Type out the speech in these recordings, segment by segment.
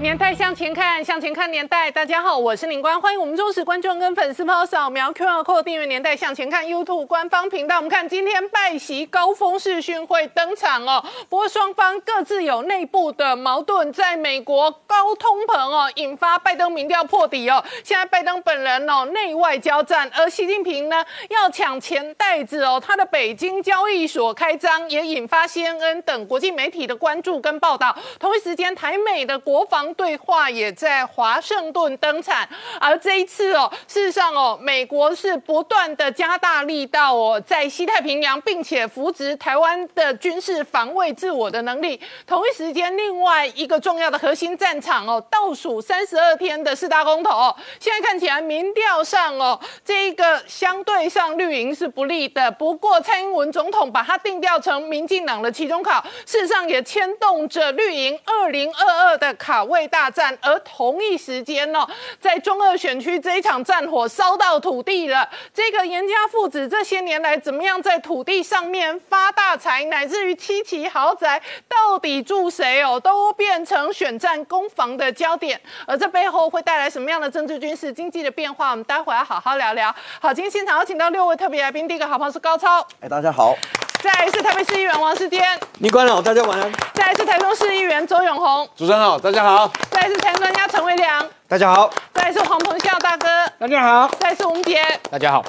年代向前看，向前看年代。大家好，我是宁官，欢迎我们忠实观众跟粉丝朋友扫描 QR Code 订阅《年代向前看》YouTube 官方频道。我们看今天拜习高峰视讯会登场哦，不过双方各自有内部的矛盾，在美国高通膨哦，引发拜登民调破底哦。现在拜登本人哦，内外交战，而习近平呢要抢钱袋子哦，他的北京交易所开张也引发 CNN 等国际媒体的关注跟报道。同一时间，台美的国防对话也在华盛顿登场，而这一次哦，事实上哦，美国是不断的加大力道哦，在西太平洋，并且扶植台湾的军事防卫自我的能力。同一时间，另外一个重要的核心战场哦，倒数三十二天的四大公投，现在看起来民调上哦，这一个相对上绿营是不利的。不过蔡英文总统把它定调成民进党的期中考，事实上也牵动着绿营二零二二的卡位大战。而同一时间呢，在中二选区这一场战火烧到土地了。这个严家父子这些年来怎么样在土地上面发大财，乃至于七期豪宅到底住谁哦，都变成选战攻防的焦点。而这背后会带来什么样的政治、军事、经济的变化？我们待会要好好聊聊。好，今天现场邀请到六位特别来宾，第一个好朋友是高超，哎，大家好。再来是台北市议员王世坚，尼官好，大家晚安。再来是台中市议员周永红，主持人好，大家好。再来是财专家陈维良，大家好。再来是黄鹏孝大哥，大家好。再来是吴杰，大家好。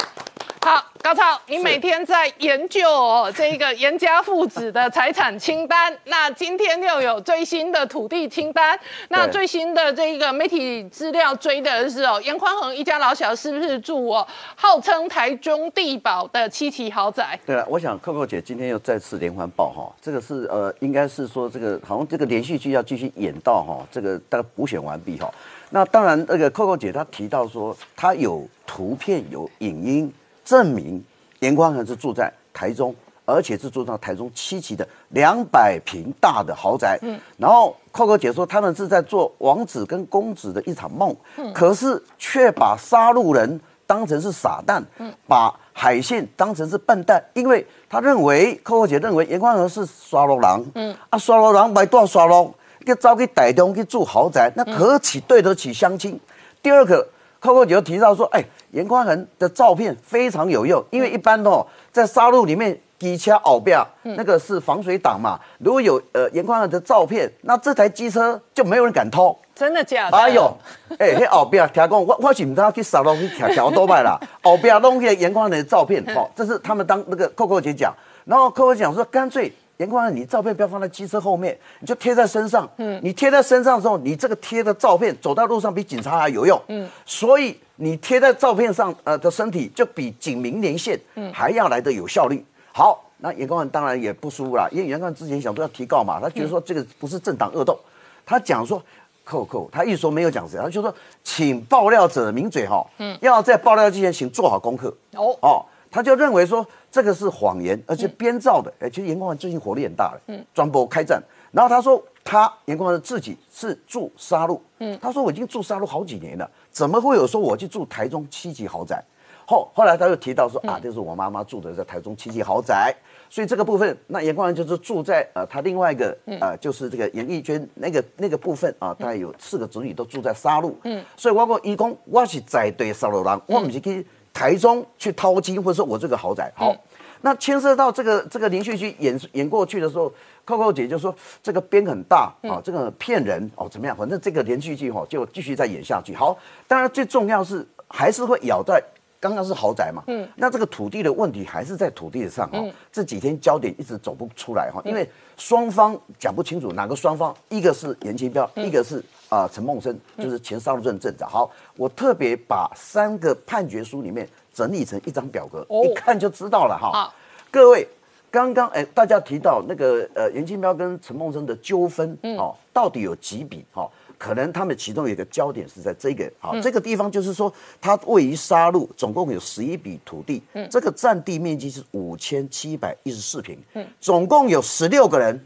好，高超，你每天在研究哦这个严家父子的财产清单，那今天又有最新的土地清单，那最新的这个媒体资料追的是哦，严宽恒一家老小是不是住哦，号称台中地堡的七期豪宅？对了，我想扣扣姐今天又再次连环爆哈，这个是呃，应该是说这个好像这个连续剧要继续演到哈，这个大概补选完毕哈。那当然，那个扣扣姐她提到说，她有图片有影音。证明严宽恒是住在台中，而且是住到台中七期的两百平大的豪宅。嗯，然后寇哥姐说他们是在做王子跟公子的一场梦，嗯，可是却把杀戮人当成是傻蛋，嗯，把海信当成是笨蛋，因为他认为寇哥姐认为严宽恒是刷楼郎，嗯，啊刷楼郎买多少刷楼，去招去台中去住豪宅，那何其对得起乡亲？第二个。Coco 姐又提到说，哎，严宽恒的照片非常有用，因为一般哦，在沙路里面机车后边那个是防水挡嘛，如果有呃严宽恒的照片，那这台机车就没有人敢偷。真的假的？哎呦，哎，那后边听讲，我我是唔知去沙路去调调多摆啦，后边弄些严宽恒的照片，哦，这是他们当那个 Coco 姐讲，然后 Coco 讲说，干脆。严宽你照片不要放在机车后面，你就贴在身上。嗯，你贴在身上的时候，你这个贴的照片走到路上比警察还有用。嗯，所以你贴在照片上，呃的身体就比警民连线，嗯，还要来的有效率。好，那严宽当然也不舒服啦，因为严宽之前想说要提告嘛，他觉得说这个不是政党恶斗，他讲说扣扣，他一说没有讲谁，他就说请爆料者抿嘴哈，嗯，要在爆料之前请做好功课。哦哦。他就认为说这个是谎言，而且编造的。哎，其实严光文最近火力很大了，嗯，专播开战。然后他说他严光文自己是住沙路，嗯，他说我已经住沙路好几年了，怎么会有说我去住台中七级豪宅？后后来他又提到说啊，这是我妈妈住的在台中七级豪宅，所以这个部分那严光文就是住在呃他另外一个呃就是这个严丽娟那个那个部分啊，大概有四个子女都住在沙路，嗯，所以我讲义工我是在对沙路人，我不是去。台中去掏金，或者说我这个豪宅好，那牵涉到这个这个连续剧演演过去的时候，Coco 姐就说这个边很大啊，这个骗人哦，怎么样？反正这个连续剧哈就继续再演下去。好，当然最重要是还是会咬在刚刚是豪宅嘛，嗯，那这个土地的问题还是在土地上哈。这几天焦点一直走不出来哈，因为双方讲不清楚哪个双方，一个是严清标，一个是。啊，陈梦生就是前沙鹿镇镇长。好，我特别把三个判决书里面整理成一张表格，一看就知道了哈。各位，刚刚哎，大家提到那个呃，严金彪跟陈梦生的纠纷，哦，到底有几笔？哈，可能他们其中有一个焦点是在这个，好，这个地方就是说，它位于沙鹿，总共有十一笔土地，嗯，这个占地面积是五千七百一十四平，嗯，总共有十六个人。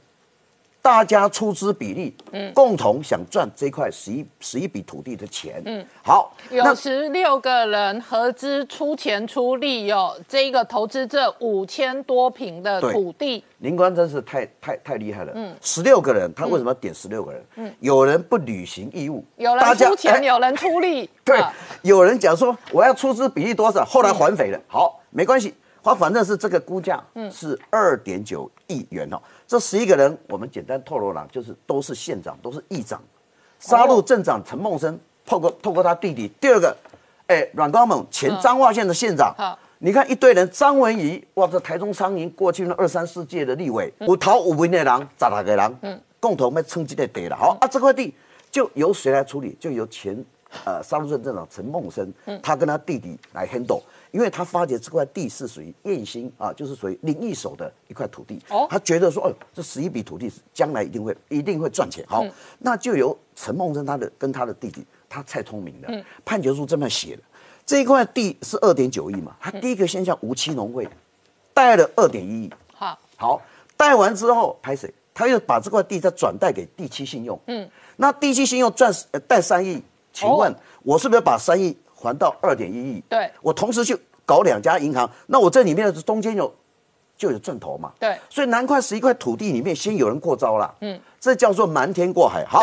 大家出资比例，嗯，共同想赚这块十一十一笔土地的钱，嗯，好，有十六个人合资出钱出力哦，这个投资这五千多平的土地，林官真是太太太厉害了，嗯，十六个人，他为什么要点十六个人？嗯，有人不履行义务，有人出钱，有人出力，对，有人讲说我要出资比例多少，后来还肥了，好，没关系。他反正是这个估价是二点九亿元哦。这十一个人，我们简单透露了，就是都是县长，都是议长。杀戮镇长陈梦生，透过透过他弟弟。第二个，哎，阮光猛，前彰化县的县长。好，你看一堆人，张文仪，哇，这台中商银过去那二三世界的立委，五桃五名的人，十来个人，嗯，共同来撑这个地了。好啊，这块地就由谁来处理？就由前呃沙鹿镇镇长陈梦生，他跟他弟弟来 handle。因为他发觉这块地是属于燕兴啊，就是属于林一手的一块土地，哦，他觉得说，哦，这十一笔土地将来一定会一定会赚钱，好，那就由陈梦生他的跟他的弟弟，他蔡聪明了，判决书这么写的，这一块地是二点九亿嘛，他第一个先向无期农会贷了二点一亿，好，好，贷完之后拍谁？他又把这块地再转贷给第七信用，嗯，那第七信用赚贷三亿，请问我是不是把三亿？还到二点一亿，对，我同时去搞两家银行，那我这里面的中间有就有赚头嘛，对，所以南块十一块土地里面先有人过招了，嗯，这叫做瞒天过海。好，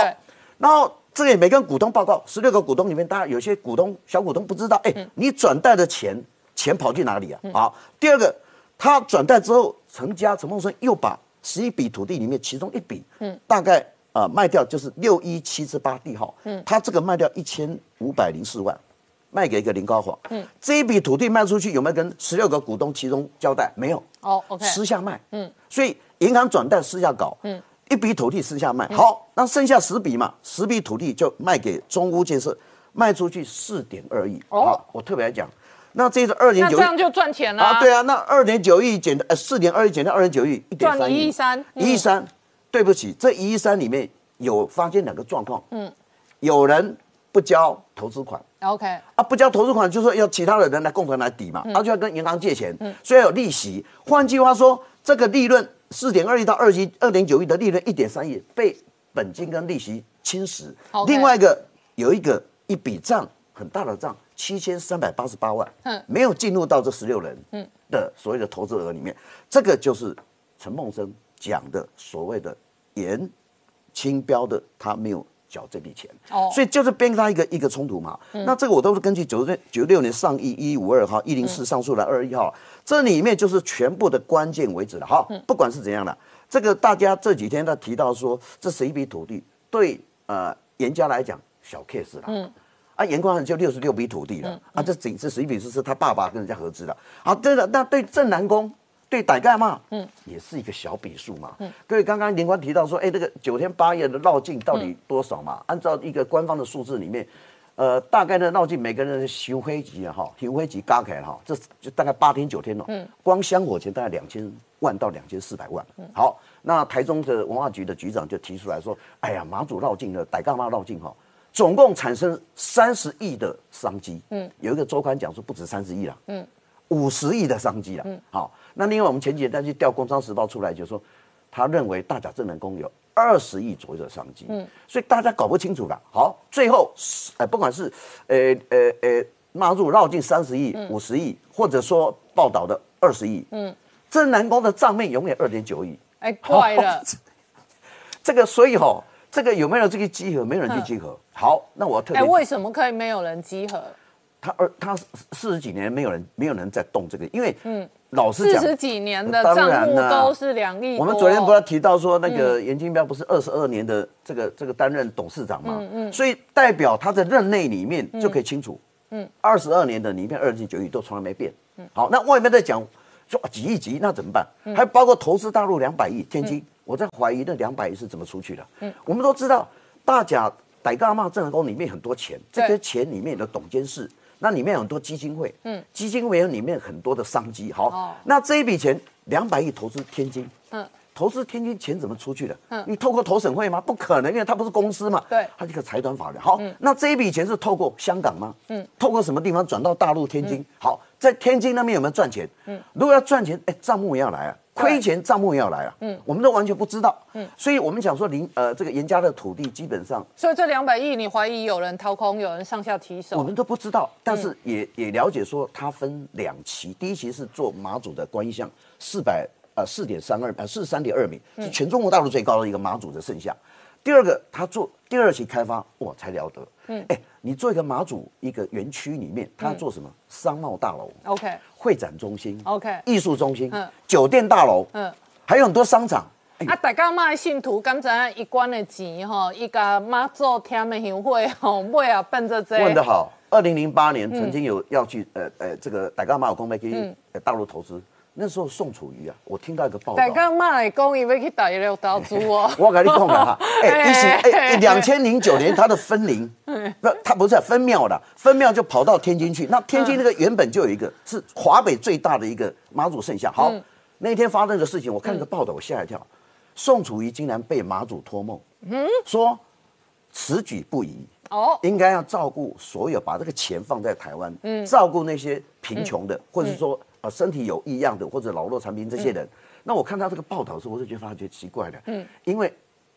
然后这个也没跟股东报告，十六个股东里面，大家有些股东小股东不知道，哎，你转贷的钱钱跑去哪里啊？好，第二个，他转贷之后，陈家陈梦生又把十一笔土地里面其中一笔，嗯，大概啊卖掉就是六一七之八地号，嗯，他这个卖掉一千五百零四万。卖给一个林高华，嗯，这一笔土地卖出去有没有跟十六个股东其中交代？没有，哦，OK，私下卖，嗯，所以银行转贷私下搞，嗯，一笔土地私下卖，好，那剩下十笔嘛，十笔土地就卖给中屋建设，卖出去四点二亿，好，我特别来讲，那这是二点九，这样就赚钱了。啊？对啊，那二点九亿减呃四点二亿减掉二点九亿，一点三亿，一亿三，一亿三，对不起，这一亿三里面有发现两个状况，嗯，有人不交投资款。OK 啊，不交投资款，就说要其他的人来共同来抵嘛，他就要跟银行借钱，嗯所以有利息。换句话说，这个利润四点二亿到二亿二点九亿的利润一点三亿被本金跟利息侵蚀。另外一个有一个一笔账很大的账，七千三百八十八万，嗯，没有进入到这十六人嗯的所谓的投资额里面，这个就是陈梦生讲的所谓的严清标的，他没有。缴这笔钱，哦，所以就是编他一个一个冲突嘛。那这个我都是根据九六九六年上议一五二号一零四上诉的二一号，这里面就是全部的关键为止了。哈，不管是怎样的，这个大家这几天他提到说，这是一笔土地，对呃严家来讲小 case 了。嗯，啊严光就六十六笔土地了，啊这仅这十一笔是是他爸爸跟人家合资的。好，对了，那对正南宫。对，歹干嘛，嗯，也是一个小笔数嘛。嗯，各位刚刚林官提到说，哎，这个九天八夜的绕境到底多少嘛？按照一个官方的数字里面，呃，大概的绕境每个人修飞机啊，哈，修飞机加起来哈，这就大概八天九天了。嗯，光香火钱大概两千万到两千四百万。嗯，好，那台中的文化局的局长就提出来说，哎呀，马祖绕境的傣干嘛绕境哈，总共产生三十亿的商机。嗯，有一个周刊讲说不止三十亿了。嗯，五十亿的商机了。嗯，好。那另外，我们前几天再去调《工商时报》出来，就说他认为大甲正南宫有二十亿左右的商机，嗯，所以大家搞不清楚了。好，最后，呃，不管是呃呃呃纳入绕进三十亿、五十亿，或者说报道的二十亿，嗯，镇南宫的账面永远二点九亿，哎，怪了，这个所以哈，这个有没有这个集合？没有人去集合。好，那我特别，哎，为什么可以没有人集合？他二他四十几年没有人没有人在动这个，因为嗯。老实讲，四十几年的账目都是两亿。我们昨天不是提到说，那个严金彪不是二十二年的这个这个担任董事长嘛？嗯嗯。所以代表他在任内里面就可以清楚，嗯，二十二年的里面二十九亿都从来没变。嗯。好，那外面在讲说几亿几亿，那怎么办？还包括投资大陆两百亿，天津，我在怀疑那两百亿是怎么出去的？嗯。我们都知道，大甲傣干嘛郑成功里面很多钱，这些钱里面的董监事。那里面有很多基金会，嗯，基金会里面很多的商机。好，那这一笔钱两百亿投资天津，嗯，投资天津钱怎么出去的？嗯，你透过投审会吗？不可能，因为它不是公司嘛。对，它是一个财团法人。好，那这一笔钱是透过香港吗？嗯，透过什么地方转到大陆天津？好，在天津那边有没有赚钱？嗯，如果要赚钱，哎，账目也要来啊。亏钱账目也要来啊，嗯，我们都完全不知道，嗯，所以我们讲说林呃这个严家的土地基本上所以这两百亿，你怀疑有人掏空，有人上下提手。我们，都不知道，但是也也了解说它分两期，第一期是做马祖的观音像四百呃四点三二呃四十三点二米，是全中国大陆最高的一个马祖的圣像。第二个，他做第二期开发，哇，才了得。嗯，哎，你做一个马祖一个园区里面，他做什么？商贸大楼、OK 会展中心、OK，艺术中心。嗯、酒店大楼，嗯。还有很多商场。哎。啊，大家嘛信徒敢知影一关的钱吼，伊甲妈祖天的香火吼，尾啊奔着这。问得好，二零零八年曾经有要去呃呃这个大家马有公妹去呃大陆投资，那时候宋楚瑜啊，我听到一个报道。大，家嘛来讲，伊要去大陆投资哦。我跟你讲 了哈，哎，一起哎，两千零九年他的分灵，不，他不是分庙的，分庙就跑到天津去。那天津那个原本就有一个是华北最大的一个妈祖圣像。好，那天发生的事情，我看那个报道，我吓一跳，宋楚瑜竟然被妈祖托梦，嗯？说此举不宜。哦，应该要照顾所有，把这个钱放在台湾，嗯。照顾那些贫穷的，或者说呃身体有异样的，或者老弱残兵这些人。那我看到这个报道的时候，我就觉得发觉奇怪了，嗯，因为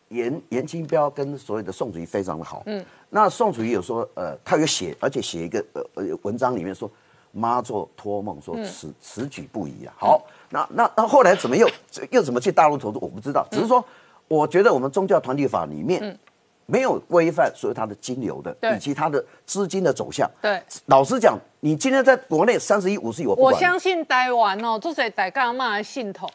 严严清标跟所有的宋楚瑜非常的好，嗯，那宋楚瑜有说，呃，他有写，而且写一个呃呃文章里面说。妈做托梦说此此举不宜啊，好，那那那后来怎么又又怎么去大陆投资？我不知道，只是说，我觉得我们宗教团体法里面没有规范所有它的金流的以及它的资金的走向。对，老实讲，你今天在国内三十一、五十有，我我。相信台湾哦，这是大家嘛的信头，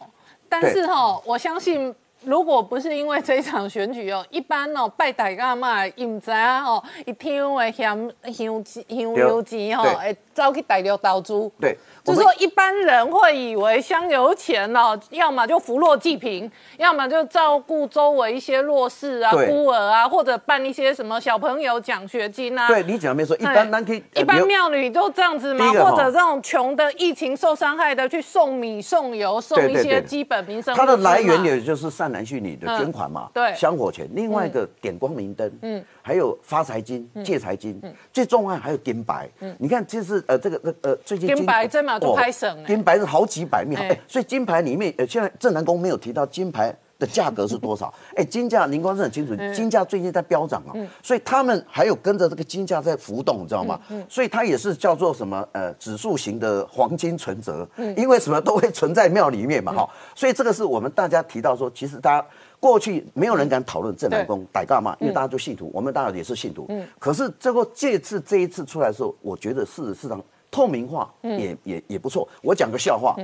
但是哈、我相信。如果不是因为这一场选举哦，一般哦拜大家嘛，伊唔知啊吼，一天的香香钱香油钱吼，对会走去大陆投资。对，就说一般人会以为香油钱哦，要么就扶弱济贫，要么就照顾周围一些弱势啊、孤儿啊，或者办一些什么小朋友奖学金啊。对你讲的没错，一般咱可以一般庙女都这样子吗？第一个哈或者这种穷的、疫情受伤害的，去送米、送油、送一些基本民生它的来源也就是善男信女的捐款嘛，嗯对。香火钱，另外一个点光明灯，嗯，还有发财金、借财金，最重要还有金白，嗯。你看这是呃这个呃呃最近金白在嘛都拍省欸。金白是好几百面，哎哎，所以金牌里面呃现在正南宫没有提到金牌。的价格是多少？哎，金价您光是很清楚，金价最近在飙涨啊，所以他们还有跟着这个金价在浮动，你知道吗？所以它也是叫做什么呃指数型的黄金存折，因为什么都会存在庙里面嘛，哈，所以这个是我们大家提到说，其实大家过去没有人敢讨论正南宫歹干嘛，因为大家就信徒，我们当然也是信徒，可是最后这次这一次出来的时候，我觉得事实上透明化也也也不错。我讲个笑话。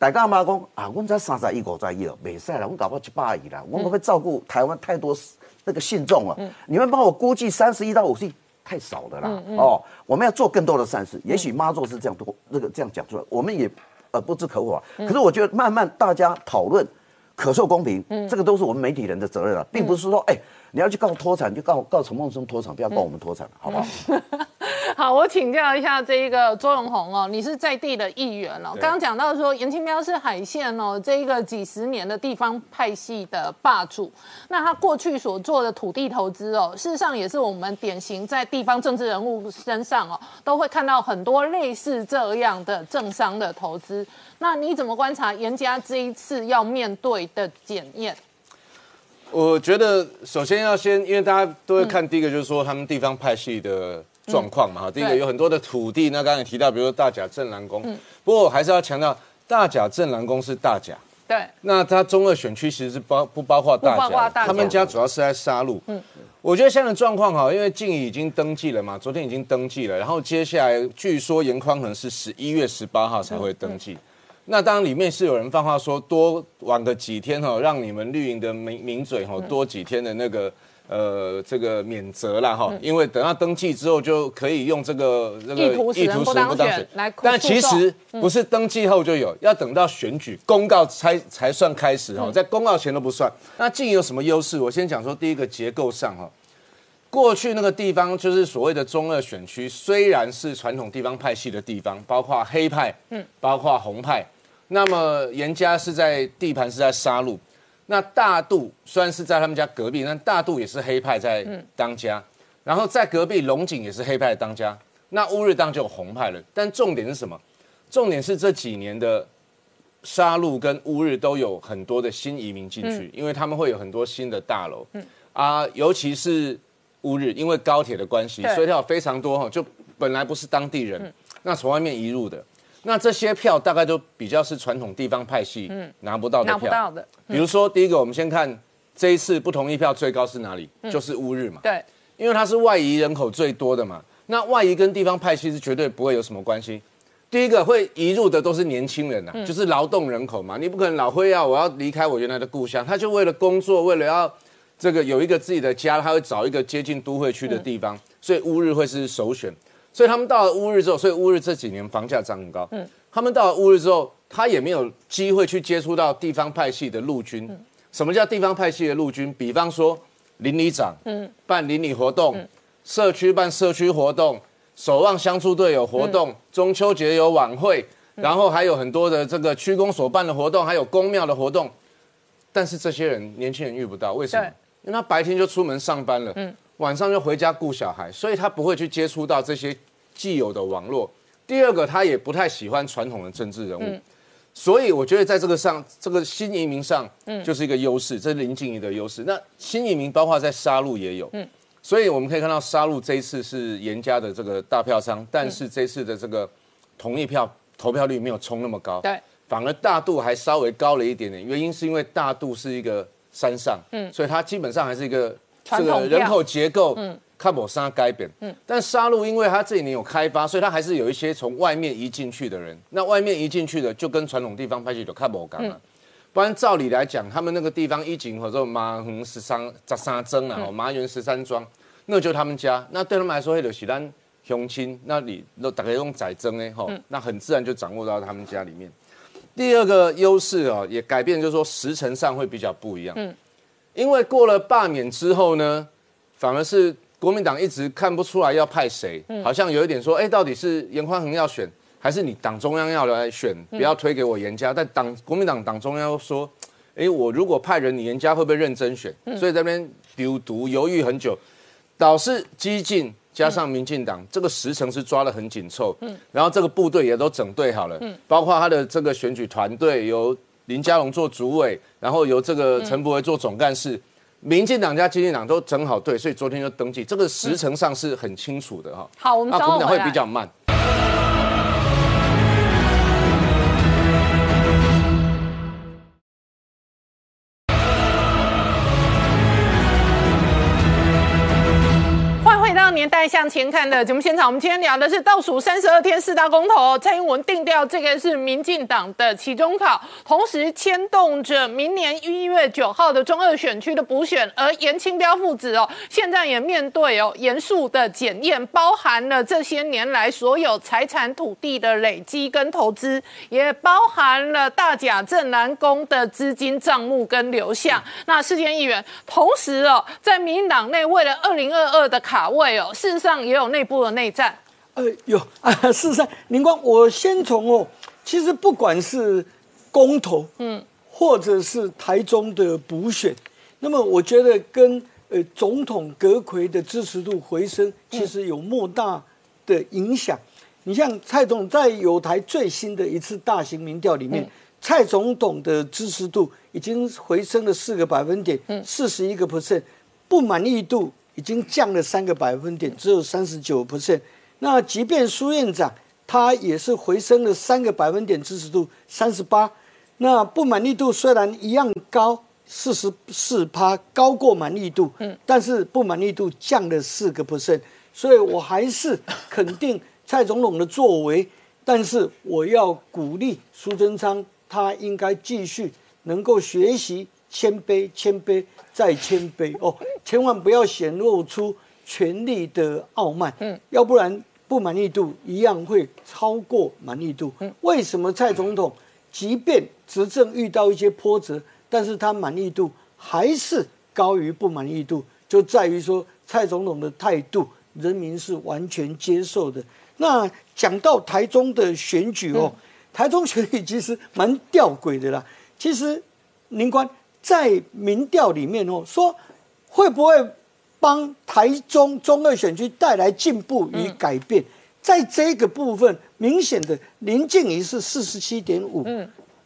大家妈讲啊，我们才三十亿、五十亿了，没赛了，我搞不好一百亿了，我们会照顾台湾太多那个信众了。你们帮我估计三十一到五十亿太少了啦。哦，我们要做更多的善事。也许妈做是这样多，这个这样讲出来，我们也呃不知可否啊。可是我觉得慢慢大家讨论。可受公平，这个都是我们媒体人的责任了，并不是说，哎，你要去告脱产就告告陈梦生脱产，不要告我们脱产，好不好？好，我请教一下这一个周永红哦，你是在地的议员哦。对刚刚讲到说严清标是海线哦，这一个几十年的地方派系的霸主，那他过去所做的土地投资哦，事实上也是我们典型在地方政治人物身上哦，都会看到很多类似这样的政商的投资。那你怎么观察严家这一次要面对的检验？我觉得首先要先，因为大家都会看第一个就是说他们地方派系的状况嘛，哈、第一个有很多的土地，那刚才提到，比如说大甲镇澜宫，不过我还是要强调，大甲镇澜宫是大甲，对，那它中二选区其实是包不包括大甲，他们家主要是在沙鹿。嗯，我觉得现在的状况哈，因为静怡已经登记了嘛，昨天已经登记了，然后接下来据说严宽恒是十一月十八号才会登记。那当然里面是有人放话说多晚个几天哈，让你们绿营的名名嘴哈多几天的那个。呃，这个免责了哈，因为等到登记之后就可以用这个这个意图使人不当选来但其实不是登记后就有，要等到选举公告才才算开始嗯。哈，在公告前都不算。那静有什么优势？我先讲说第一个结构上哈，过去那个地方就是所谓的中二选区，虽然是传统地方派系的地方，包括黑派，嗯，包括红派，那么严家是在地盘是在沙鹿，那大肚虽然是在他们家隔壁，但大肚也是黑派在当家，然后在隔壁龙井也是黑派当家，那乌日当就有红派了。但重点是什么？重点是这几年的沙鹿跟乌日都有很多的新移民进去，因为他们会有很多新的大楼，啊，尤其是乌日，因为高铁的关系，所以它有非常多哈，就本来不是当地人，那从外面移入的，那这些票大概都比较是传统地方派系拿不到的票，比如说第一个，我们先看这一次不同意票最高是哪里，就是乌日嘛，对，因为它是外移人口最多的嘛，那外移跟地方派系是绝对不会有什么关系。第一个会移入的都是年轻人呐，就是劳动人口嘛。你不可能老会要我要离开我原来的故乡，他就为了工作，为了要这个有一个自己的家，他会找一个接近都会区的地方，所以乌日会是首选。所以他们到了乌日之后，所以乌日这几年房价涨很高。嗯，他们到了乌日之后，他也没有机会去接触到地方派系的陆军。什么叫地方派系的陆军？比方说邻里长，嗯，办邻里活动，社区办社区活动。守望相助队有活动，中秋节有晚会，然后还有很多的这个区公所办的活动，还有公庙的活动。但是这些人年轻人遇不到，为什么？因为他白天就出门上班了，晚上就回家顾小孩，所以他不会去接触到这些既有的网络。第二个，他也不太喜欢传统的政治人物，所以我觉得在这个上，这个新移民上，嗯就是一个优势，这是林静怡的优势。那新移民包括在杀戮也有。嗯所以我们可以看到，杀戮这一次是严家的这个大票商，但是这次的这个同意票投票率没有冲那么高，对，反而大度还稍微高了一点点。原因是因为大度是一个山上，嗯，所以他基本上还是一个这个人口结构，嗯，看不上改变，嗯，但杀戮因为它这几年有开发，所以它还是有一些从外面移进去的人。那外面移进去的就跟传统地方拍戏就看不干了。不然照理来讲，他们那个地方一景或者马横十三十三庄啊，麻园十三庄，那就他们家。那对他们来说，迄就是咱乡亲，那里都大概用宰增呢，吼，那很自然就掌握到他们家里面。第二个优势啊，也改变，就是说时辰上会比较不一样。嗯，因为过了罢免之后呢，反而是国民党一直看不出来要派谁，好像有一点说，哎，到底是严宽恒要选。还是你党中央要来选，不要推给我严家。但党国民党党中央说，哎，我如果派人，你严家会不会认真选？所以这边丢毒犹豫很久，导致激进加上民进党这个时程是抓得很紧凑。嗯，然后这个部队也都整队好了，嗯，包括他的这个选举团队由林佳龙做主委，然后由这个陈伯维做总干事，民进党加激进党都整好队，所以昨天就登记，这个时程上是很清楚的哈。好，我们国民党会比较慢。年代向前看的节目现场，我们今天聊的是倒数三十二天四大公投，蔡英文定调这个是民进党的期中考，同时牵动着明年一月九号的中二选区的补选，而严清标父子哦，现在也面对哦严肃的检验，包含了这些年来所有财产土地的累积跟投资，也包含了大甲镇南宫的资金账目跟流向。那世间议员，同时哦，在民进党内为了二零二二的卡位。事实上也有内部的内战，呃，有啊。事实上，林光，我先从哦，其实不管是公投，嗯，或者是台中的补选，那么我觉得跟呃总统阁魁的支持度回升，其实有莫大的影响。你像蔡总在有台最新的一次大型民调里面，蔡总统的支持度已经回升了四个百分点，四十一个 percent，不满意度。已经降了三个百分点，只有三十九 percent。那即便苏院长他也是回升了三个百分点支持度，三十八。那不满意度虽然一样高，四十四趴高过满意度，嗯，但是不满意度降了四个 percent。所以我还是肯定蔡总统的作为，但是我要鼓励苏贞昌，他应该继续能够学习谦卑，谦卑。再谦卑哦，千万不要显露出权力的傲慢，嗯，要不然不满意度一样会超过满意度。嗯，为什么蔡总统即便执政遇到一些波折，但是他满意度还是高于不满意度？就在于说蔡总统的态度，人民是完全接受的。那讲到台中的选举哦，台中选举其实蛮吊诡的啦。其实林官。在民调里面哦，说会不会帮台中中二选区带来进步与改变？在这个部分，明显的林静怡是四十七点五，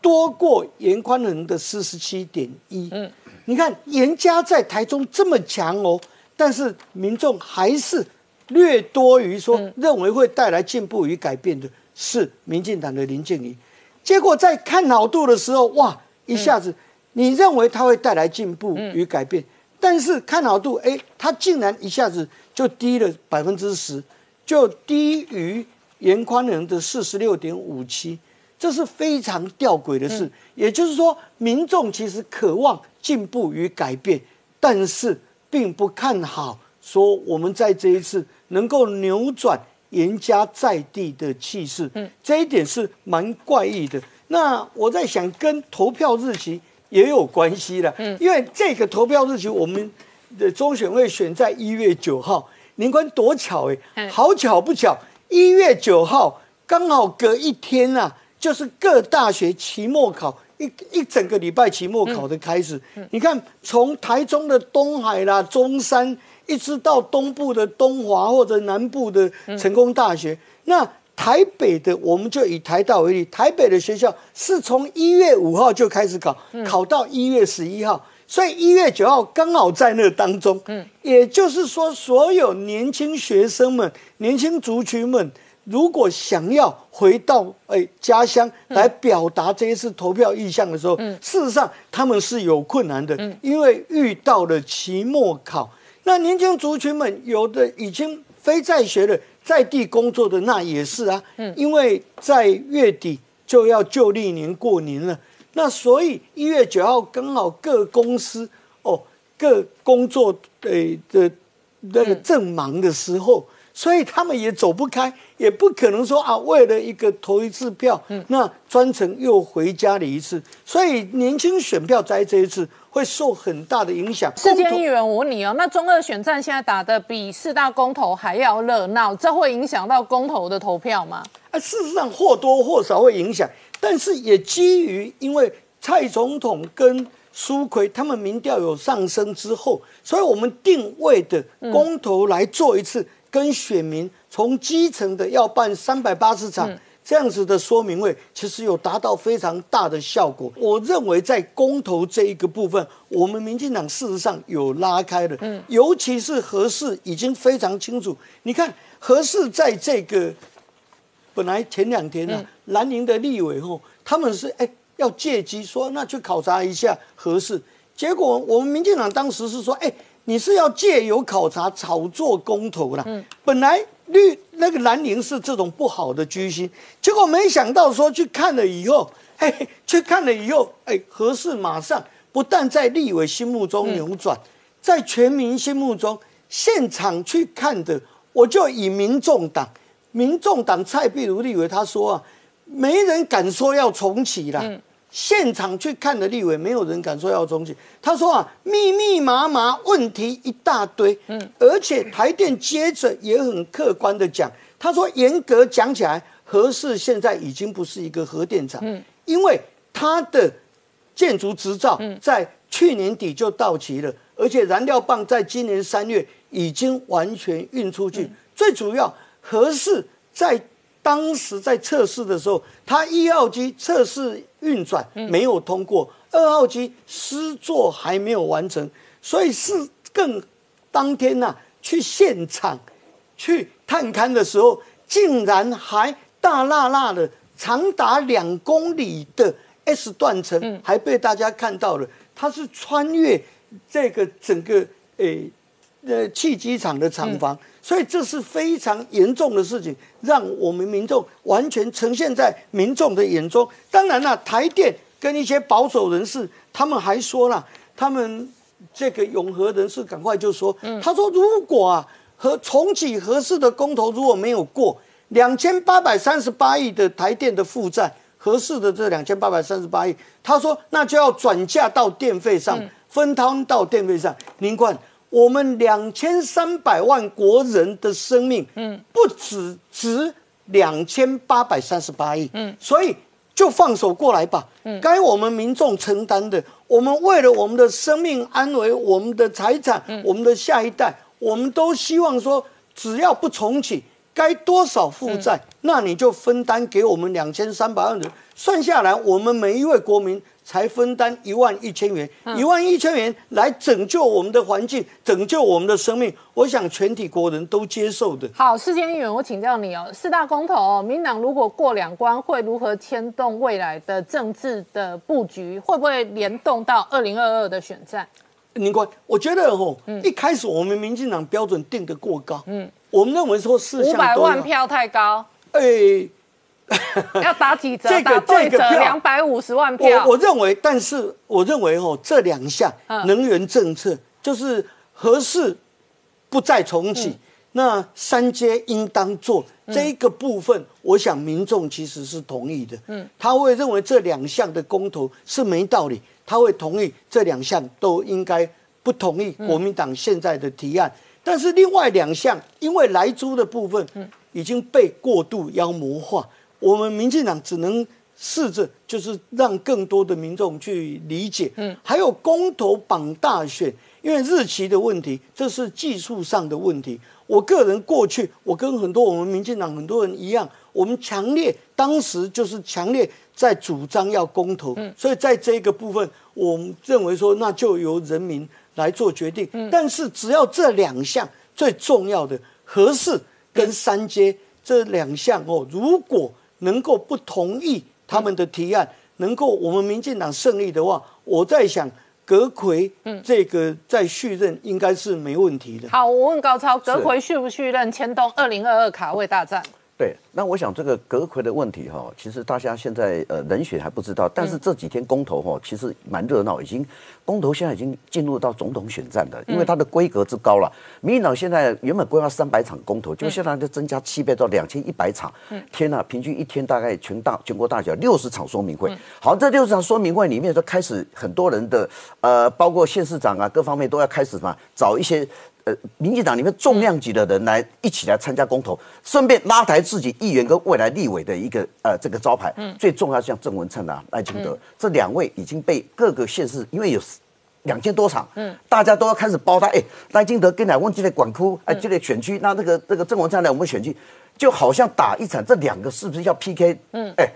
多过严宽仁的四十七点一。嗯，你看严家在台中这么强哦，但是民众还是略多于说认为会带来进步与改变的是民进党的林静怡。结果在看好度的时候，哇，一下子你认为它会带来进步与改变，但是看好度，哎，它竟然一下子就低了百分之十，就低于严宽仁的四十六点五七。这是非常吊诡的事，也就是说，民众其实渴望进步与改变，但是并不看好说我们在这一次能够扭转严家在地的气势。嗯，这一点是蛮怪异的。那我在想，跟投票日期也有关系了。嗯，因为这个投票日期，我们的中选会选在一月九号。您看多巧哎，好巧不巧，一月九号刚好隔一天啊。就是各大学期末考一一整个礼拜期末考的开始，你看从台中的东海啦、中山，一直到东部的东华或者南部的成功大学，那台北的我们就以台大为例，台北的学校是从一月五号就开始考，考到一月十一号，所以一月九号刚好在那当中，嗯，也就是说，所有年轻学生们、年轻族群们。如果想要回到哎家乡来表达这一次投票意向的时候，事实上他们是有困难的，因为遇到了期末考。那年轻族群们有的已经非在学的，在地工作的那也是啊，因为在月底就要旧历年过年了，那所以一月九号刚好各公司哦各工作诶的那个正忙的时候。所以他们也走不开，也不可能说啊，为了一个投一次票，嗯那专程又回家了一次。所以年轻选票在这一次会受很大的影响。世间议员，我问你哦，那中二选战现在打的比四大公投还要热闹，这会影响到公投的投票吗？啊，事实上或多或少会影响，但是也基于因为蔡总统跟苏奎他们民调有上升之后，所以我们定位的公投来做一次。跟选民从基层的要办三百八十场这样子的说明会，其实有达到非常大的效果。我认为在公投这一个部分，我们民进党事实上有拉开的，嗯，尤其是何氏已经非常清楚。你看何氏在这个本来前两天呢，南宁的立委后，他们是哎要借机说那去考察一下何氏，结果我们民进党当时是说哎。你是要借由考察炒作公投啦？嗯，本来绿那个蓝宁是这种不好的居心，结果没想到说去看了以后，嘿，去看了以后，哎，何事马上不但在立委心目中扭转，在全民心目中，现场去看的，我就以民众党，民众党蔡壁如立委他说啊，没人敢说要重启了。现场去看的立委，没有人敢说要重启。他说啊，密密麻麻问题一大堆，嗯，而且台电接着也很客观的讲，他说严格讲起来，核四现在已经不是一个核电厂，嗯，因为它的建筑执照在去年底就到期了，而且燃料棒在今年三月已经完全运出去。最主要，核四在。当时在测试的时候，它一号机测试运转没有通过，二号机施作还没有完成，所以是更当天呐去现场去探勘的时候，竟然还大辣辣的长达两公里的 S 断层，还被大家看到了，它是穿越这个整个诶呃汽机厂的厂房。所以这是非常严重的事情，让我们民众完全呈现在民众的眼中。当然了，台电跟一些保守人士，他们还说了，他们这个永和人士赶快就说，他说如果啊和重启合适的公投如果没有过，两千八百三十八亿的台电的负债，合适的这两千八百三十八亿，他说那就要转嫁到电费上，分摊到电费上，您看。我们两千三百万国人的生命，嗯，不只值两千八百三十八亿，嗯，所以就放手过来吧，嗯，该我们民众承担的，我们为了我们的生命安危、我们的财产、我们的下一代，我们都希望说，只要不重启，该多少负债，那你就分担给我们两千三百万人，算下来，我们每一位国民才分担一万一千元，一万一千元来拯救我们的环境，拯救我们的生命。我想全体国人都接受的。好，世坚议员，我请教你哦，四大公投哦，民党如果过两关，会如何牵动未来的政治的布局？会不会联动到二零二二的选战？林官，我觉得哦，一开始我们民进党标准定得过高，嗯，我们认为说四五百万票太高，哎，要打几折？这个打对折这个票两百五十万票。我我认为，但是我认为哦，这两项嗯能源政策就是合适不再重启，那三阶应当做这一个部分，我想民众其实是同意的。嗯，他会认为这两项的公投是没道理，他会同意这两项都应该不同意国民党现在的提案。但是另外两项，因为来租的部分已经被过度妖魔化，我们民进党只能试着就是让更多的民众去理解。嗯，还有公投绑大选，因为日期的问题，这是技术上的问题。我个人过去，我跟很多我们民进党很多人一样，我们强烈当时就是强烈在主张要公投，嗯所以在这个部分，我们认为说那就由人民来做决定。但是只要这两项最重要的合适跟三阶这两项哦，如果能够不同意他们的提案，能够我们民进党胜利的话，我在想葛奎，嗯这个在续任应该是没问题的。好，我问高超，阁魁续不续任牵动二零二二卡位大战？对，那我想这个阁魁的问题哈，其实大家现在呃人选还不知道，但是这几天公投哈，其实蛮热闹，已经公投现在已经进入到总统选战了，因为它的规格之高了。民进党现在原本规划三百场公投，就现在就增加七倍到两千一百场，天呐，平均一天大概全大全国大小六十场说明会。好，这六十场说明会里面都开始很多人的呃，包括县市长啊各方面都要开始什么找一些。呃，民进党里面重量级的人来一起来参加公投，顺便拉抬自己议员跟未来立委的一个呃这个招牌。嗯，最重要像郑文灿啊、赖清德、这两位已经被各个县市，因为有两千多场，嗯，大家都要开始包他。哎，赖清德跟来问这个管区，哎，这个选区，那这个这个郑文灿来我们选区，就好像打一场，这两个是不是要 PK？嗯，哎。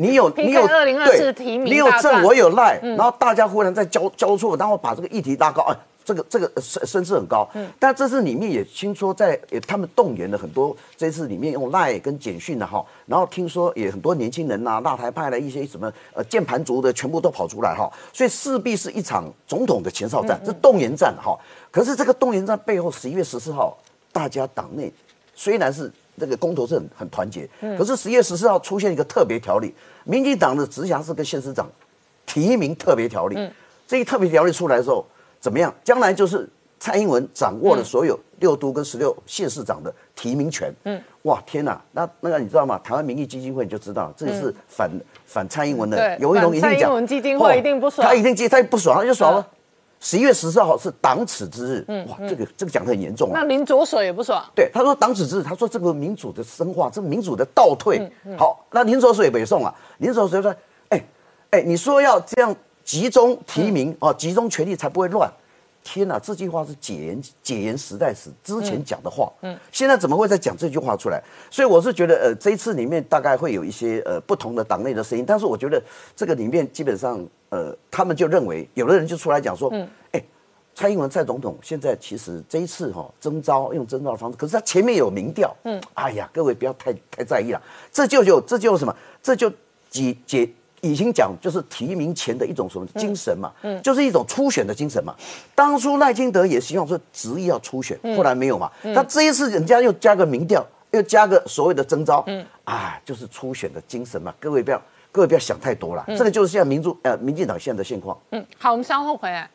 你有你有2024提名你有大战郑我有赖，然后大家忽然在交交错，然后把这个议题拉高，哎，这个这个声声势很高。嗯，但这次里面也听说在也他们动员了很多，这次里面用赖跟简讯的哈，然后听说也很多年轻人呐、大台派的一些什么呃键盘族的全部都跑出来哈，所以势必是一场总统的前哨战，这动员战哈。可是这个动员战背后，十一月十四号大家党内虽然是这个公投是很很团结，可是十月十四号出现一个特别条例，民进党的直辖市跟县市长提名特别条例，这一特别条例出来的时候怎么样？将来就是蔡英文掌握了所有六都跟十六县市长的提名权。嗯，哇，天哪！那那个你知道吗？台湾民意基金会你就知道，这个是反、反蔡英文的对尤一龙一定反蔡，英文基金会一定不爽他一定接，他不爽，他就爽了。十一月十四号是党耻之日，嗯哇，这个这个讲的很严重啊那。林左水也不爽。对，他说党此之日，他说这个民主的深化，这个民主的倒退。好，那林守水北宋啊，林守水说，哎哎，你说要这样集中提名哦，集中权力才不会乱。天哪，这句话是解严解严时代时之前讲的话，嗯，现在怎么会再讲这句话出来？所以我是觉得，呃，这一次里面大概会有一些呃不同的党内的声音，但是我觉得这个里面基本上，呃，他们就认为，有的人就出来讲说，嗯，哎，蔡英文蔡总统现在其实这一次哈、征召用征召的方式，可是他前面有民调，嗯，哎呀，各位不要太太在意了，这就有这就有什么，这就解解已经讲就是提名前的一种什么精神嘛，嗯，就是一种初选的精神嘛。当初赖清德也希望说执意要初选，后来没有嘛，他这一次人家又加个民调，又加个所谓的征召，嗯，啊，就是初选的精神嘛。各位不要各位不要想太多了，这个就是现在民主呃民进党现在的现况。嗯，好，我们稍后回来。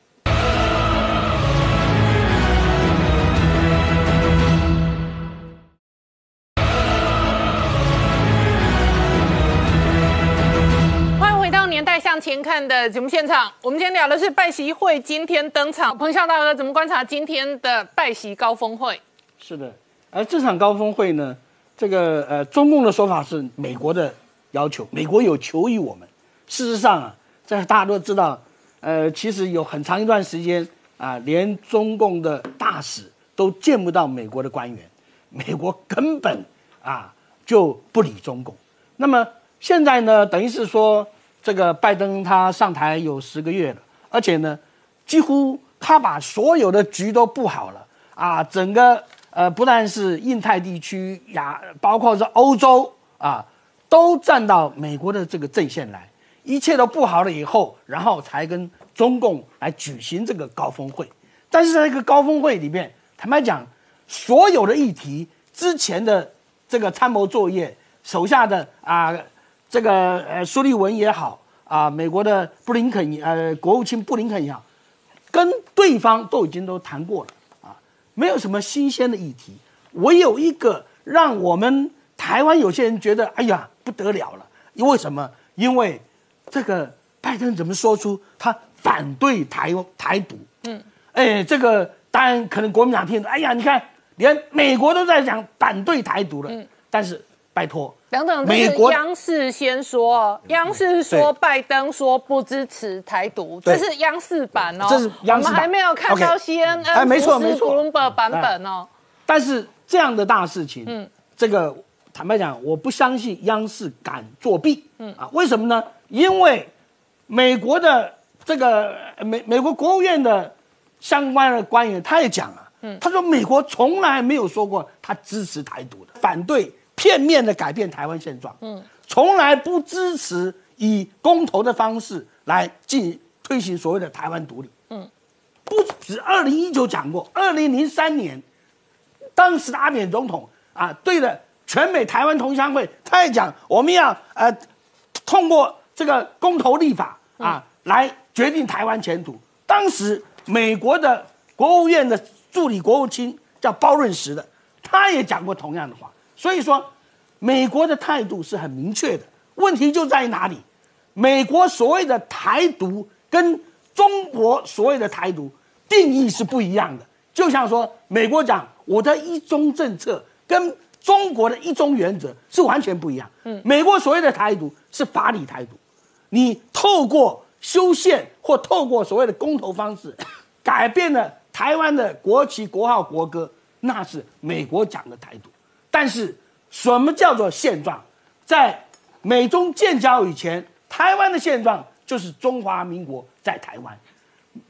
年代向前看》的节目现场。我们今天聊的是拜习会今天登场，彭笑大哥怎么观察今天的拜习高峰会？是的，而这场高峰会呢，这个呃，中共的说法是美国的要求，美国有求于我们。事实上啊，这大家都知道，呃，其实有很长一段时间啊，连中共的大使都见不到美国的官员，美国根本啊就不理中共。那么现在呢，等于是说这个拜登他上台有十个月了，而且呢，几乎他把所有的局都布好了啊，整个呃不但是印太地区亚，包括是欧洲啊，都站到美国的这个阵线来，一切都布好了以后，然后才跟中共来举行这个高峰会。但是在这个高峰会里面，坦白讲，所有的议题之前的这个参谋作业，手下的啊，这个呃苏利文也好啊，美国的布林肯呃国务卿布林肯也好，跟对方都已经都谈过了啊，没有什么新鲜的议题，唯有一个让我们台湾有些人觉得哎呀不得了了，因为什么？因为这个拜登怎么说出他反对台台独？嗯。哎，这个当然可能国民党听，哎呀，你看，连美国都在讲反对台独了。嗯，但是拜托，等等，美国央视先说，央视说拜登说不支持台独，这是央视版哦，这是央视版，我们还没有看到 CNN 哎，没错没错，Bloomberg 版本哦。但是这样的大事情，嗯，这个坦白讲，我不相信央视敢作弊。嗯啊，为什么呢？因为美国的这个美美国国务院的。相关的官员他也讲了，嗯，他说美国从来没有说过他支持台独的，反对片面的改变台湾现状，嗯，从来不支持以公投的方式来进推行所谓的台湾独立，嗯，不止二零一九讲过，二零零三年，当时的阿扁总统啊，对着全美台湾同乡会，他也讲我们要呃通过这个公投立法啊来决定台湾前途，当时。美国的国务院的助理国务卿叫包润时的，他也讲过同样的话。所以说，美国的态度是很明确的。问题就在于哪里？美国所谓的台独跟中国所谓的台独定义是不一样的。就像说，美国讲我的一中政策跟中国的一中原则是完全不一样。嗯，美国所谓的台独是法理台独，你透过。修宪或透过所谓的公投方式，改变了台湾的国旗、国号、国歌，那是美国讲的台独。但是，什么叫做现状？在美中建交以前，台湾的现状就是中华民国在台湾。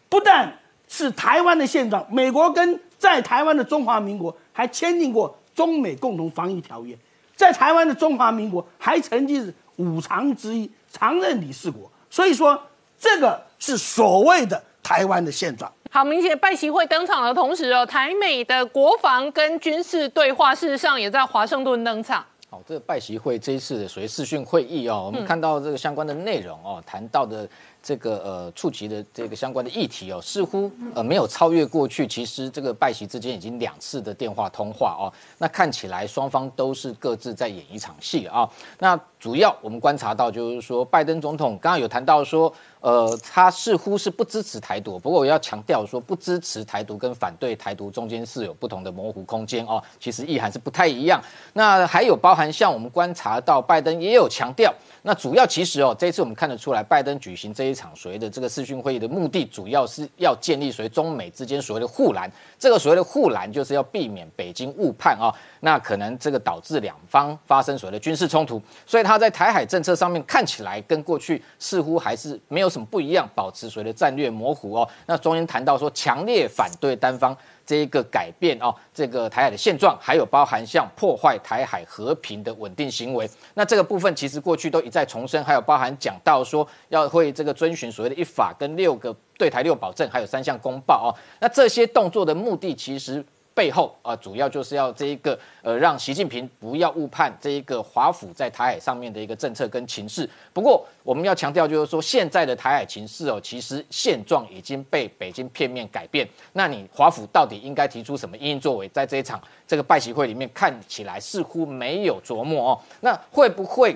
不但是台湾的现状，美国跟在台湾的中华民国还签订过中美共同防御条约，在台湾的中华民国还曾经是五常之一，常任理事国。所以说。这个是所谓的台湾的现状。好，明显拜习会登场的同时哦，台美的国防跟军事对话事实上也在华盛顿登场。好，这个拜习会这一次的所谓视讯会议哦，我们看到这个相关的内容哦，谈到的。这个呃触及的这个相关的议题哦，似乎呃没有超越过去。其实这个拜习之间已经两次的电话通话哦，那看起来双方都是各自在演一场戏啊。那主要我们观察到就是说，拜登总统刚刚有谈到说，呃，他似乎是不支持台独。不过我要强调说，不支持台独跟反对台独中间是有不同的模糊空间哦，其实意涵是不太一样。那还有包含像我们观察到，拜登也有强调。那主要其实哦，这一次我们看得出来，拜登举行这一场所谓的这个视讯会议的目的，主要是要建立所谓中美之间所谓的护栏。这个所谓的护栏，就是要避免北京误判啊，那可能这个导致两方发生所谓的军事冲突。所以他在台海政策上面看起来跟过去似乎还是没有什么不一样，保持所谓的战略模糊哦。那中间谈到说，强烈反对单方。这一个改变哦，这个台海的现状，还有包含像破坏台海和平的稳定行为，那这个部分其实过去都一再重申，还有包含讲到说要会这个遵循所谓的一法跟六个对台六保证，还有三项公报哦，那这些动作的目的其实。背后啊，主要就是要这一个呃，让习近平不要误判这一个华府在台海上面的一个政策跟情势。不过我们要强调，就是说现在的台海情势哦，其实现状已经被北京片面改变。那你华府到底应该提出什么应作为？在这一场这个拜习会里面，看起来似乎没有琢磨哦。那会不会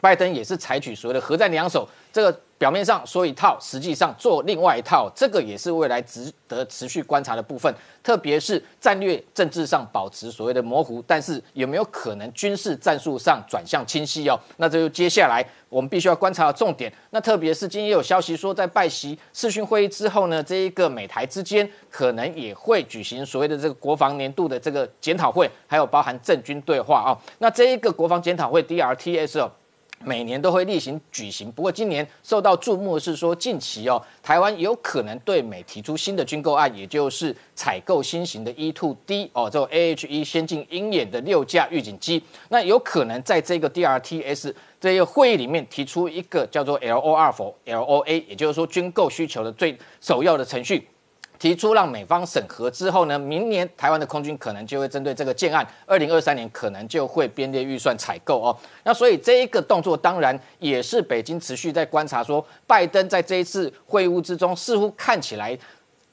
拜登也是采取所谓的核战两手？这个表面上说一套，实际上做另外一套，这个也是未来值得持续观察的部分。特别是战略政治上保持所谓的模糊，但是有没有可能军事战术上转向清晰哦？那这就接下来我们必须要观察的重点。那特别是今天有消息说，在拜习视讯会议之后呢，这一个美台之间可能也会举行所谓的这个国防年度的这个检讨会，还有包含政军对话啊。那这一个国防检讨会 DRTS 哦。每年都会例行举行，不过今年受到注目的是说，近期哦，台湾有可能对美提出新的军购案，也就是采购新型的 E-2D 哦，这种 AH-1 先进鹰眼的六架预警机，那有可能在这个 DRTS 这个会议里面提出一个叫做 LOR 否 LOA，也就是说军购需求的最首要的程序。提出让美方审核之后呢，明年台湾的空军可能就会针对这个建案，二零二三年可能就会编列预算采购哦。那所以这一个动作当然也是北京持续在观察，说拜登在这一次会晤之中，似乎看起来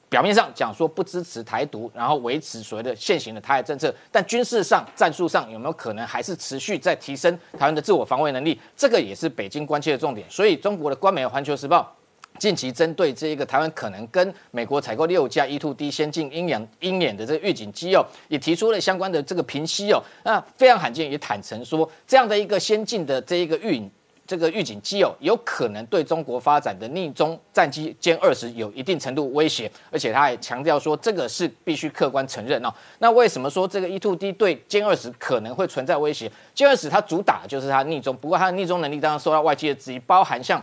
表面上讲说不支持台独，然后维持所谓的现行的台海政策，但军事上、战术上有没有可能还是持续在提升台湾的自我防卫能力？这个也是北京关切的重点。所以中国的官媒《环球时报》。近期针对这一个台湾可能跟美国采购六架 E-2D 先进鹰眼鹰眼的这个预警机哦，也提出了相关的这个评析哦。那非常罕见，也坦诚说，这样的一个先进的这一个预这个预警机哦，有可能对中国发展的逆中战机歼二十有一定程度威胁，而且他还强调说，这个是必须客观承认哦。那为什么说这个 E-2D 对歼二十可能会存在威胁？歼二十它主打就是它逆中，不过它的逆中能力当然受到外界的质疑，包含像。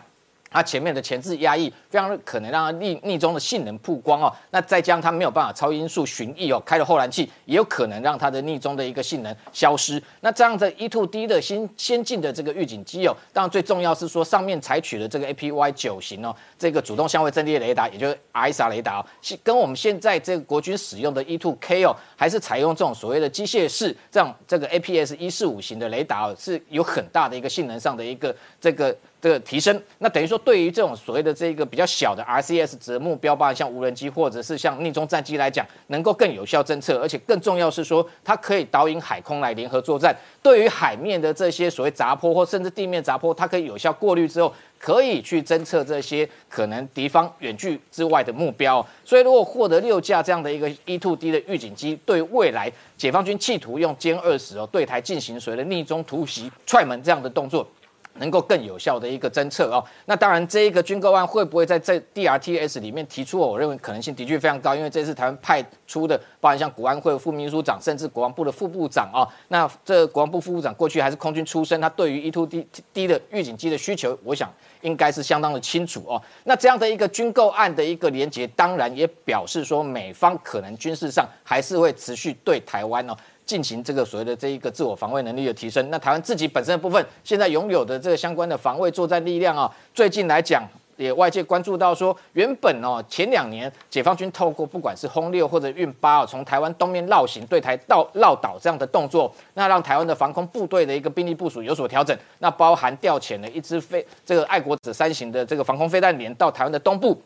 它前面的前置压抑非常可能让它逆逆中的性能曝光哦，那再加上它没有办法超音速巡弋哦，开了后燃器也有可能让它的逆中的一个性能消失。那这样的 E-2D 的新先进的这个预警机哦，当然最重要是说上面采取的这个 APY 九型哦，这个主动相位阵列雷达，也就是 ISA 雷达哦，跟我们现在这个国军使用的 E-2K 哦，还是采用这种所谓的机械式这样这个 APS 一四五型的雷达哦，是有很大的一个性能上的一个这个。这个提升，那等于说对于这种所谓的这个比较小的 RCS 值目标吧，像无人机或者是像逆中战机来讲，能够更有效侦测，而且更重要是说，它可以导引海空来联合作战。对于海面的这些所谓杂波或甚至地面杂波，它可以有效过滤之后，可以去侦测这些可能敌方远距之外的目标。所以，如果获得六架这样的一个 E-2D 的预警机，对未来解放军企图用歼二十哦对台进行所谓的逆中突袭、踹门这样的动作。能够更有效的一个侦测哦，那当然这一个军购案会不会在这 DRTS 里面提出？我认为可能性的确非常高，因为这次台湾派出的，包含像国安会副秘书长，甚至国防部的副部长啊，那这国防部副部长过去还是空军出身，他对于 E-2D 的预警机的需求，我想应该是相当的清楚哦。那这样的一个军购案的一个连接，当然也表示说美方可能军事上还是会持续对台湾哦。进行这个所谓的这一个自我防卫能力的提升，那台湾自己本身的部分，现在拥有的这个相关的防卫作战力量啊，最近来讲也外界关注到说，原本哦前两年解放军透过不管是轰六或者运八哦，从台湾东面绕行对台到绕岛这样的动作，那让台湾的防空部队的一个兵力部署有所调整，那包含调遣了一支飞这个爱国者三型的这个防空飞弹连到台湾的东部。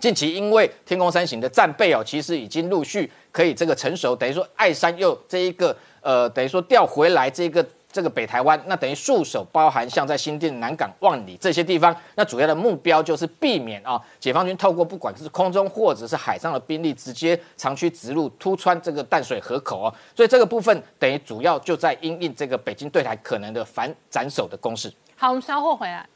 近期因为天空三型的战备哦，其实已经陆续可以这个成熟，等于说爱山又这一个呃，等于说调回来这个这个北台湾，那等于束手包含像在新店、南港、万里这些地方，那主要的目标就是避免啊，解放军透过不管是空中或者是海上的兵力，直接长驱直入突穿这个淡水河口哦，所以这个部分等于主要就在因应这个北京对台可能的反斩首的攻势。好，我们稍后回来。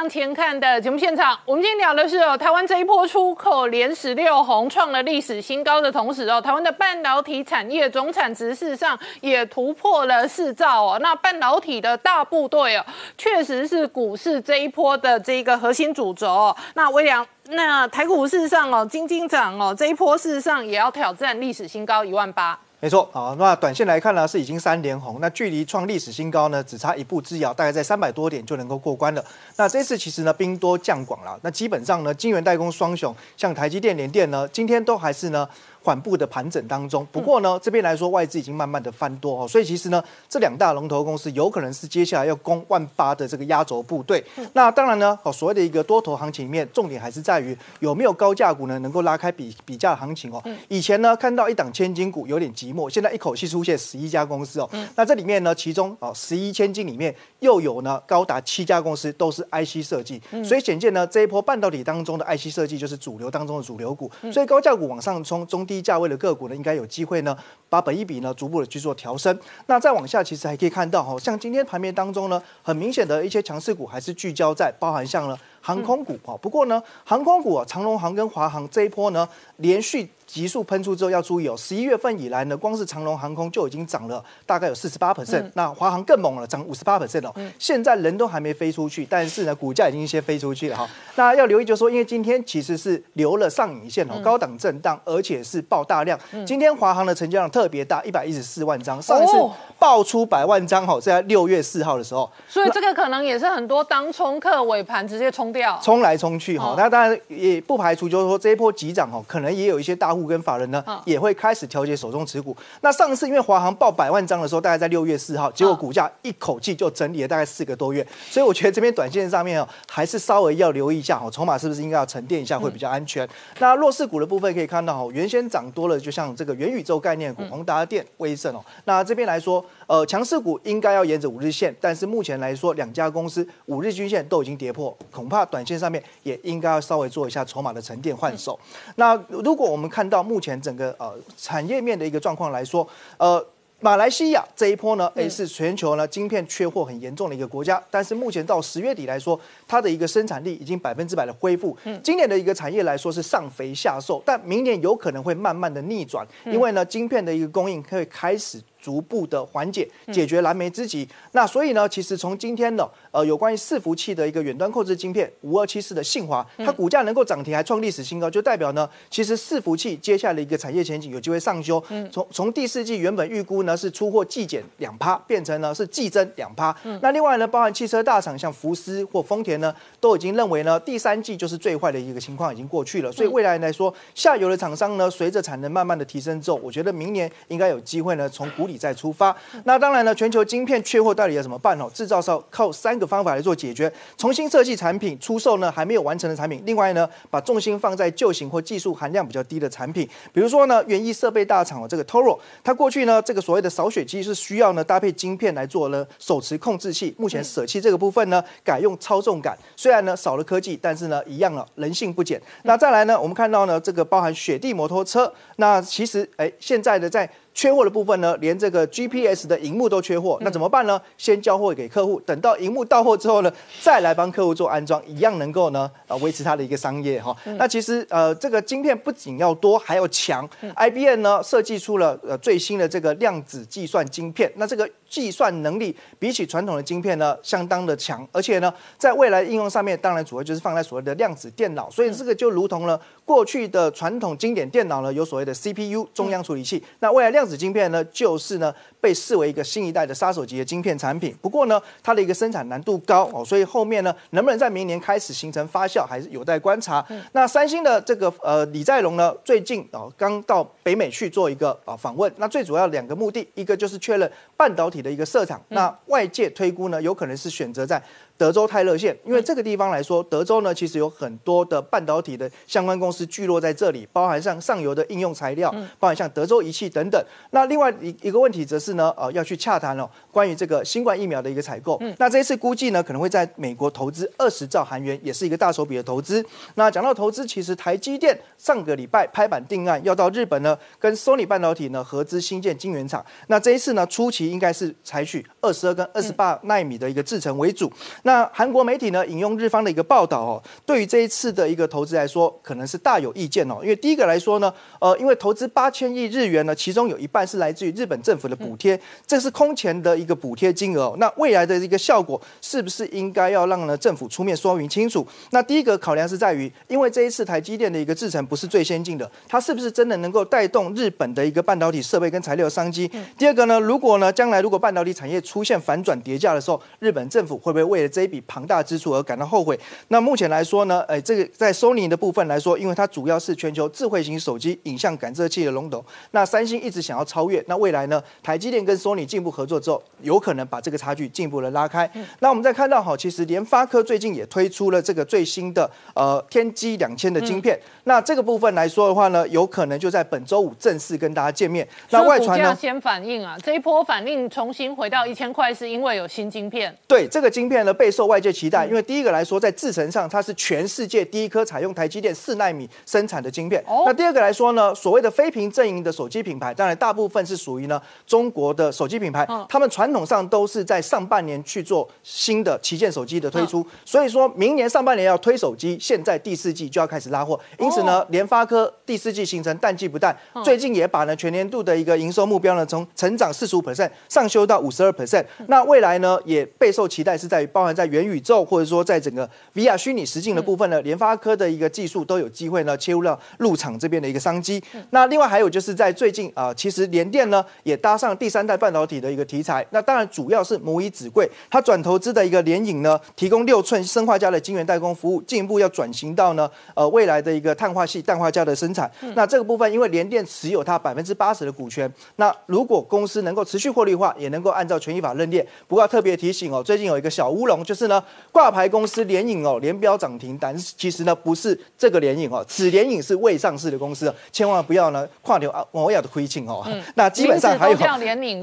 向前看的节目现场，我们今天聊的是哦，台湾这一波出口连十六红，创了历史新高。的同时哦，台湾的半导体产业总产值事实上也突破了四兆哦。那半导体的大部队哦，确实是股市这一波的这个核心主轴哦。那微良，那台股事实上哦，金金涨哦，这一波事实上也要挑战历史新高一万八。没错，啊，那短线来看呢，是已经三连红，那距离创历史新高呢，只差一步之遥，大概在三百多点就能够过关了。那这次其实呢，兵多将广了，那基本上呢，晶圆代工双雄，像台积电、联电呢，今天都还是呢。缓步的盘整当中。不过呢，这边来说外资已经慢慢的翻多哦，所以其实呢，这两大龙头公司有可能是接下来要攻万八的这个压轴部队。那当然呢，哦，所谓的一个多头行情里面，重点还是在于有没有高价股呢能够拉开比比价行情哦。以前呢看到一档千金股有点寂寞，现在一口气出现十一家公司哦。那这里面呢，其中哦十一千金里面又有呢高达七家公司都是 IC 设计，所以显见呢这一波半导体当中的 IC 设计就是主流当中的主流股，所以高价股往上冲，中低价位的个股呢应该有机会呢把本一比呢逐步的去做调升。那再往下其实还可以看到哈，像今天盘面当中呢，很明显的一些强势股还是聚焦在包含像了航空股啊。不过呢，航空股啊，长龙航跟华航这一波呢连续。急速喷出之后要注意哦，十一月份以来呢，光是长龙航空就已经涨了大概有四十八 percent，那华航更猛了，涨五十八 percent 哦。现在人都还没飞出去，但是呢，股价已经先飞出去了哈。那要留意就是说，因为今天其实是留了上影线哦，高档震荡，而且是爆大量。今天华航的成交量特别大，一百一十四万张，上一次爆出百万张哈，在六月四号的时候。所以这个可能也是很多当冲客尾盘直接冲掉，冲来冲去哈。那当然也不排除就是说这一波急涨哦，可能也有一些大户。跟法人呢也会开始调节手中持股。那上次因为华航报百万张的时候，大概在六月四号，结果股价一口气就整理了大概四个多月。所以我觉得这边短线上面哦，还是稍微要留意一下哦，筹码是不是应该要沉淀一下会比较安全。那弱势股的部分可以看到哦，原先涨多了，就像这个元宇宙概念股，宏达电、威盛哦。那这边来说，呃，强势股应该要沿着五日线，但是目前来说，两家公司五日均线都已经跌破，恐怕短线上面也应该要稍微做一下筹码的沉淀换手。那如果我们看到目前整个呃产业面的一个状况来说，呃，马来西亚这一波呢，诶是全球呢晶片缺货很严重的一个国家，但是目前到十月底来说，它的一个生产力已经百分之百的恢复。今年的一个产业来说是上肥下瘦，但明年有可能会慢慢的逆转，因为呢晶片的一个供应会开始。逐步的缓解，解决燃眉之急。那所以呢，其实从今天呢呃有关于伺服器的一个远端控制晶片五二七四的信华，它股价能够涨停还创历史新高，就代表呢，其实伺服器接下来的一个产业前景有机会上修。从从第四季原本预估呢是出货季减两趴，变成呢是季增两趴。那另外呢，包含汽车大厂像福斯或丰田呢，都已经认为呢第三季就是最坏的一个情况已经过去了。所以未来来说，下游的厂商呢，随着产能慢慢的提升之后，我觉得明年应该有机会呢从股。再出发，那当然呢，全球晶片缺货到底要怎么办哦？制造商靠三个方法来做解决：重新设计产品，出售呢还没有完成的产品；另外呢，把重心放在旧型或技术含量比较低的产品，比如说呢，园艺设备大厂哦，这个 Toro，它过去呢这个所谓的扫雪机是需要呢搭配晶片来做呢手持控制器，目前舍弃这个部分呢，改用操纵杆，虽然呢少了科技，但是呢一样了人性不减。那再来呢，我们看到呢这个包含雪地摩托车，那其实哎现在的在缺货的部分呢，连这个 GPS 的荧幕都缺货，那怎么办呢？先交货给客户，等到荧幕到货之后呢，再来帮客户做安装，一样能够呢呃维持它的一个商业哈。那其实呃这个晶片不仅要多，还要强。IBM 呢设计出了呃最新的这个量子计算晶片，那这个计算能力比起传统的晶片呢相当的强，而且呢在未来应用上面，当然主要就是放在所谓的量子电脑，所以这个就如同了过去的传统经典电脑呢有所谓的 CPU 中央处理器，那未来量量子晶片呢，就是呢被视为一个新一代的杀手级的晶片产品。不过呢，它的一个生产难度高哦，所以后面呢，能不能在明年开始形成发酵，还是有待观察。那三星的这个呃李在镕呢，最近哦刚到北美去做一个啊访问。那最主要两个目的，一个就是确认半导体的一个设厂。那外界推估呢，有可能是选择在。德州泰勒县，因为这个地方来说，德州呢其实有很多的半导体的相关公司聚落在这里，包含像上游的应用材料，包含像德州仪器等等。那另外一一个问题则是呢，呃，要去洽谈哦关于这个新冠疫苗的一个采购。那这一次估计呢，可能会在美国投资二十兆韩元，也是一个大手笔的投资。那讲到投资，其实台积电上个礼拜拍板定案，要到日本呢跟 Sony 半导体呢合资新建晶圆厂。那这一次呢，初期应该是采取二十二跟二十八纳米的一个制程为主。那韩国媒体呢引用日方的一个报道哦，对于这一次的一个投资来说，可能是大有意见哦。因为第一个来说呢，呃，因为投资八千亿日元呢，其中有一半是来自于日本政府的补贴，这是空前的一个补贴金额。那未来的一个效果是不是应该要让呢政府出面说明清楚？那第一个考量是在于，因为这一次台积电的一个制程不是最先进的，它是不是真的能够带动日本的一个半导体设备跟材料商机？第二个呢，如果呢将来如果半导体产业出现反转叠价的时候，日本政府会不会为了这一笔庞大支出而感到后悔？那目前来说呢，哎，这个在 Sony 的部分来说，因为它主要是全球智慧型手机影像感测器的龙头，那三星一直想要超越，那未来呢，台积电跟 Sony 进一步合作之后，有可能把这个差距进一步的拉开。那我们再看到哈，其实联发科最近也推出了这个最新的呃天玑两千的晶片，那这个部分来说的话呢，有可能就在本周五正式跟大家见面。那外传呢先反应啊，这一波反应重新回到一千块，是因为有新晶片。对这个晶片呢备受外界期待，因为第一个来说在制程上它是全世界第一颗采用台积电四纳米生产的晶片。那第二个来说呢，所谓的非屏阵营的手机品牌，当然大部分是属于呢中国的手机品牌，他们传统上都是在上半年去做新的旗舰手机的推出，所以说明年上半年要推手机，现在第四季就要开始拉货，因此呢，联发科第四季形成淡季不淡，最近也把呢全年度的一个营收目标呢从成长四十五 percent 上修到五十二。percent，那未来呢也备受期待是在于包含在元宇宙或者说在整个 VR 虚拟实境的部分呢，联发科的一个技术都有机会呢切入到入场这边的一个商机。那另外还有就是在最近啊，其实联电呢也搭上第三代半导体的一个题材。那当然主要是母以子贵，它转投资的一个联影呢，提供六寸生化家的晶圆代工服务，进一步要转型到呢呃未来的一个碳化系氮化镓的生产。那这个部分因为联电持有它百分之八十的股权，那如果公司能够持续获利化，也能够按照权益法认列。不过要特别提醒哦，最近有一个小乌龙，就是呢挂牌公司联影哦连标涨停，但是其实呢不是这个联影哦，此联影是未上市的公司，千万不要呢跨流啊我要的亏欠哦。那基本上还有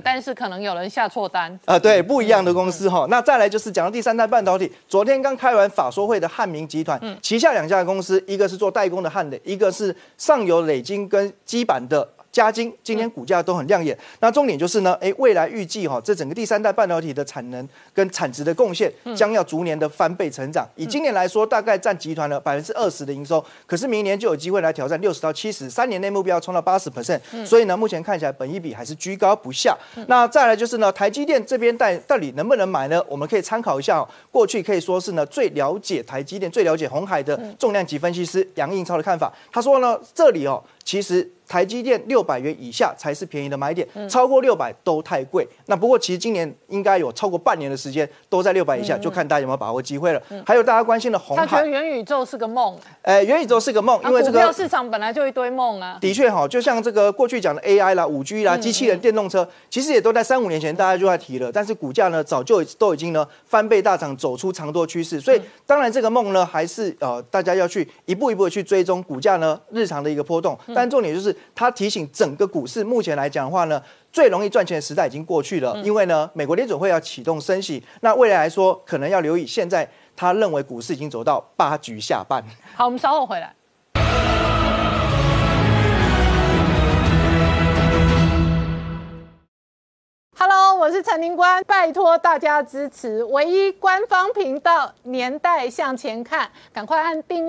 但是可能有人下错单啊，对，不一样的公司哈。那再来就是讲到第三代半导体，昨天刚开完法说会的汉明集团旗下两家公司，一个是做代工的汉磊，一个是上游磊晶跟基板的。加金今天股价都很亮眼，那重点就是呢，哎，未来预计哈，这整个第三代半导体的产能跟产值的贡献将要逐年的翻倍成长。以今年来说，大概占集团的百分之二十的营收，可是明年就有机会来挑战六十到七十，三年内目标冲到八十 percent。所以呢，目前看起来本益比还是居高不下。那再来就是呢，台积电这边带到底能不能买呢？我们可以参考一下，哦过去可以说是呢最了解台积电、最了解红海的重量级分析师杨应超的看法。他说呢，这里哦，其实。台积电六百元以下才是便宜的买点，超过六百都太贵。那不过其实今年应该有超过半年的时间都在六百以下，就看大家有没有把握机会了。还有大家关心的红海，他觉得元宇宙是个梦。哎，元宇宙是个梦，因为这个市场本来就一堆梦啊。的确哈，就像这个过去讲的 AI 啦、五 G 啦、机器人、电动车，其实也都在三五年前大家就在提了，但是股价呢早就都已经呢翻倍大涨，走出长多趋势。所以当然这个梦呢还是呃大家要去一步一步的去追踪股价呢日常的一个波动。但重点就是他提醒。整个股市目前来讲的话呢，最容易赚钱的时代已经过去了，因为呢，美国联准会要启动升息，那未来来说可能要留意。现在他认为股市已经走到八局下半。好，我们稍后回来。Hello，我是陈宁官，拜托大家支持唯一官方频道《年代向前看》，赶快按订。